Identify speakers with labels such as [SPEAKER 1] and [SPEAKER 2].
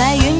[SPEAKER 1] 在云